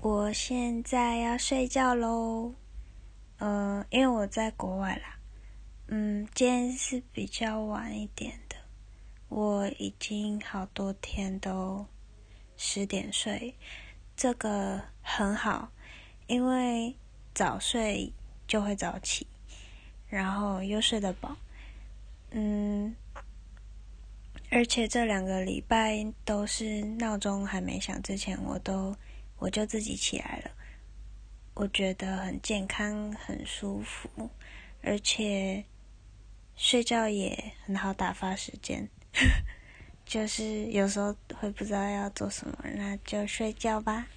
我现在要睡觉喽。呃，因为我在国外啦。嗯，今天是比较晚一点的。我已经好多天都十点睡，这个很好，因为早睡就会早起，然后又睡得饱。嗯，而且这两个礼拜都是闹钟还没响之前，我都。我就自己起来了，我觉得很健康，很舒服，而且睡觉也很好打发时间。就是有时候会不知道要做什么，那就睡觉吧。